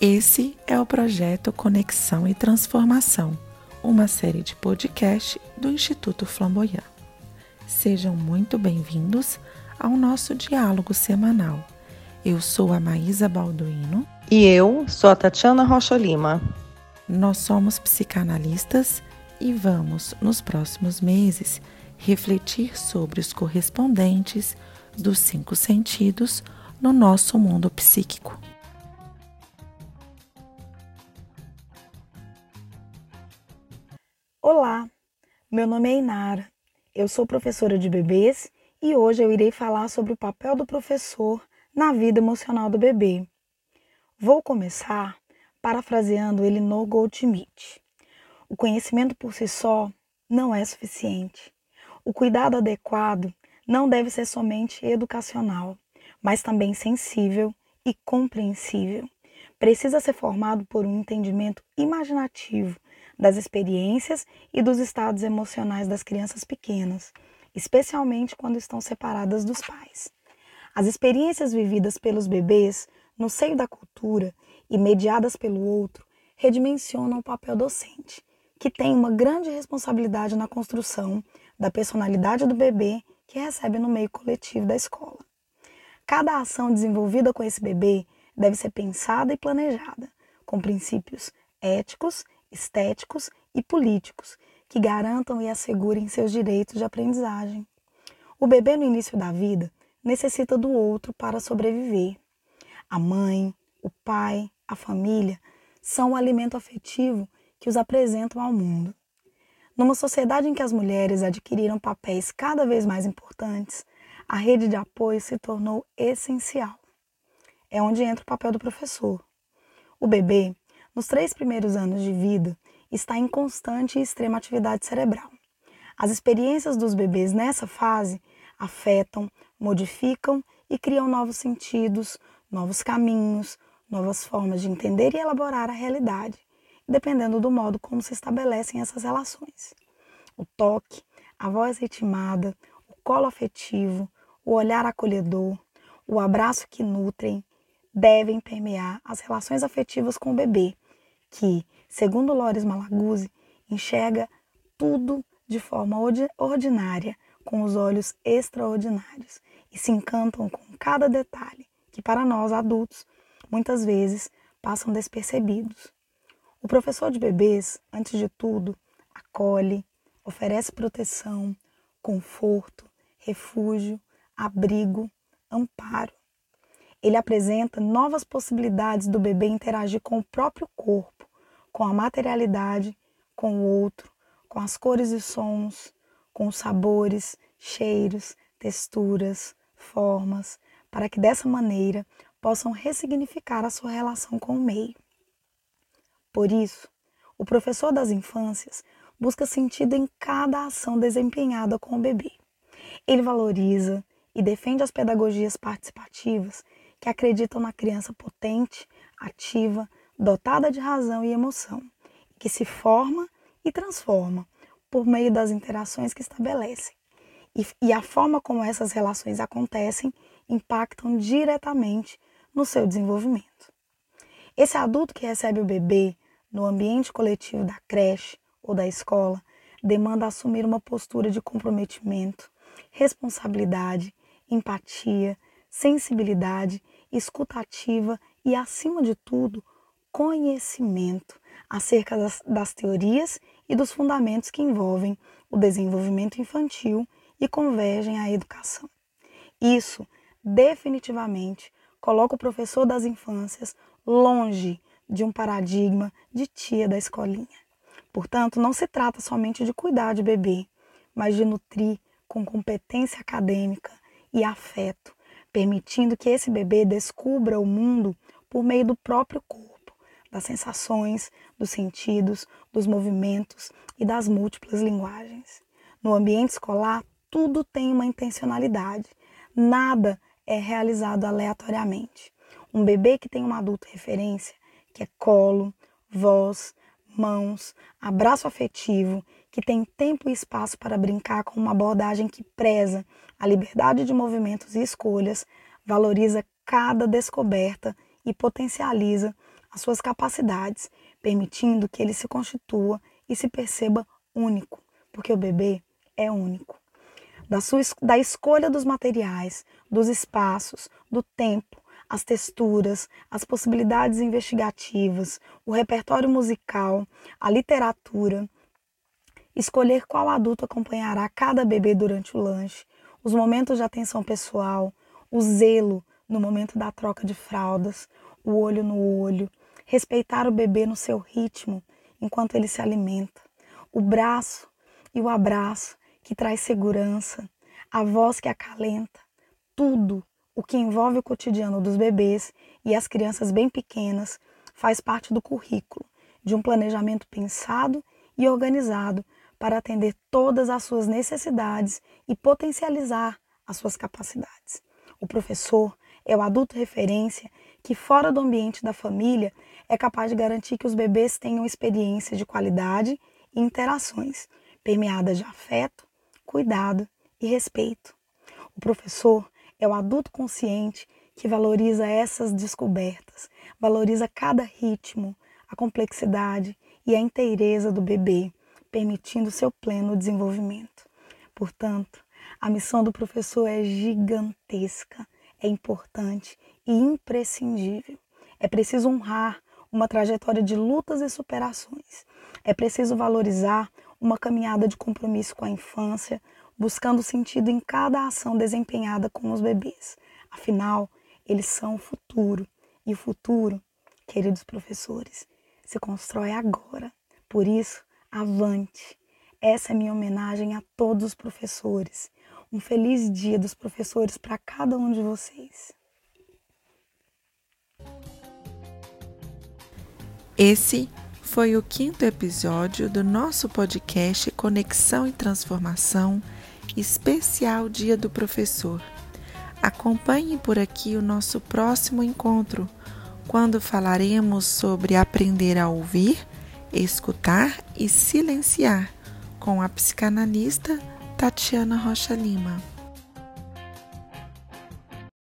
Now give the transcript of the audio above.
Esse é o projeto Conexão e Transformação, uma série de podcast do Instituto Flamboyant. Sejam muito bem-vindos ao nosso diálogo semanal. Eu sou a Maísa Balduino. E eu sou a Tatiana Rocha Lima. Nós somos psicanalistas e vamos, nos próximos meses, refletir sobre os correspondentes dos cinco sentidos no nosso mundo psíquico. Meu nome é Inara, eu sou professora de bebês e hoje eu irei falar sobre o papel do professor na vida emocional do bebê. Vou começar parafraseando Elinor Goldschmidt. O conhecimento por si só não é suficiente. O cuidado adequado não deve ser somente educacional, mas também sensível e compreensível. Precisa ser formado por um entendimento imaginativo das experiências e dos estados emocionais das crianças pequenas, especialmente quando estão separadas dos pais. As experiências vividas pelos bebês no seio da cultura e mediadas pelo outro redimensionam o papel docente, que tem uma grande responsabilidade na construção da personalidade do bebê que recebe no meio coletivo da escola. Cada ação desenvolvida com esse bebê deve ser pensada e planejada, com princípios éticos estéticos e políticos que garantam e assegurem seus direitos de aprendizagem. O bebê no início da vida necessita do outro para sobreviver. A mãe, o pai, a família são o alimento afetivo que os apresentam ao mundo. Numa sociedade em que as mulheres adquiriram papéis cada vez mais importantes, a rede de apoio se tornou essencial. É onde entra o papel do professor. O bebê nos três primeiros anos de vida, está em constante e extrema atividade cerebral. As experiências dos bebês nessa fase afetam, modificam e criam novos sentidos, novos caminhos, novas formas de entender e elaborar a realidade, dependendo do modo como se estabelecem essas relações. O toque, a voz ritmada, o colo afetivo, o olhar acolhedor, o abraço que nutrem, devem permear as relações afetivas com o bebê, que, segundo Lores Malaguzzi, enxerga tudo de forma ordinária, com os olhos extraordinários, e se encantam com cada detalhe, que para nós adultos, muitas vezes, passam despercebidos. O professor de bebês, antes de tudo, acolhe, oferece proteção, conforto, refúgio, abrigo, amparo. Ele apresenta novas possibilidades do bebê interagir com o próprio corpo, com a materialidade, com o outro, com as cores e sons, com os sabores, cheiros, texturas, formas, para que dessa maneira possam ressignificar a sua relação com o meio. Por isso, o professor das infâncias busca sentido em cada ação desempenhada com o bebê. Ele valoriza e defende as pedagogias participativas que acreditam na criança potente, ativa, dotada de razão e emoção, que se forma e transforma por meio das interações que estabelecem. E, e a forma como essas relações acontecem impactam diretamente no seu desenvolvimento. Esse adulto que recebe o bebê no ambiente coletivo da creche ou da escola demanda assumir uma postura de comprometimento, responsabilidade, empatia, sensibilidade, escutativa e, acima de tudo, conhecimento acerca das, das teorias e dos fundamentos que envolvem o desenvolvimento infantil e convergem à educação. Isso, definitivamente, coloca o professor das infâncias longe de um paradigma de tia da escolinha. Portanto, não se trata somente de cuidar de bebê, mas de nutrir com competência acadêmica e afeto, permitindo que esse bebê descubra o mundo por meio do próprio corpo, das sensações, dos sentidos, dos movimentos e das múltiplas linguagens. No ambiente escolar, tudo tem uma intencionalidade, nada é realizado aleatoriamente. Um bebê que tem um adulto referência, que é colo, voz, mãos, abraço afetivo, que tem tempo e espaço para brincar com uma abordagem que preza a liberdade de movimentos e escolhas, valoriza cada descoberta e potencializa as suas capacidades, permitindo que ele se constitua e se perceba único, porque o bebê é único. Da, sua, da escolha dos materiais, dos espaços, do tempo, as texturas, as possibilidades investigativas, o repertório musical, a literatura, escolher qual adulto acompanhará cada bebê durante o lanche, os momentos de atenção pessoal, o zelo no momento da troca de fraldas, o olho no olho, respeitar o bebê no seu ritmo enquanto ele se alimenta, o braço e o abraço que traz segurança, a voz que acalenta, tudo o que envolve o cotidiano dos bebês e as crianças bem pequenas faz parte do currículo de um planejamento pensado e organizado para atender todas as suas necessidades e potencializar as suas capacidades. O professor é o adulto referência que, fora do ambiente da família, é capaz de garantir que os bebês tenham experiências de qualidade e interações permeadas de afeto, cuidado e respeito. O professor é o adulto consciente que valoriza essas descobertas, valoriza cada ritmo, a complexidade e a inteireza do bebê, permitindo seu pleno desenvolvimento. Portanto, a missão do professor é gigantesca, é importante e imprescindível. É preciso honrar uma trajetória de lutas e superações. É preciso valorizar uma caminhada de compromisso com a infância, buscando sentido em cada ação desempenhada com os bebês. Afinal, eles são o futuro. E o futuro, queridos professores, se constrói agora. Por isso, avante! Essa é minha homenagem a todos os professores. Um feliz dia dos professores para cada um de vocês. Esse foi o quinto episódio do nosso podcast Conexão e Transformação, especial Dia do Professor. Acompanhe por aqui o nosso próximo encontro, quando falaremos sobre aprender a ouvir, escutar e silenciar com a psicanalista Tatiana Rocha Lima.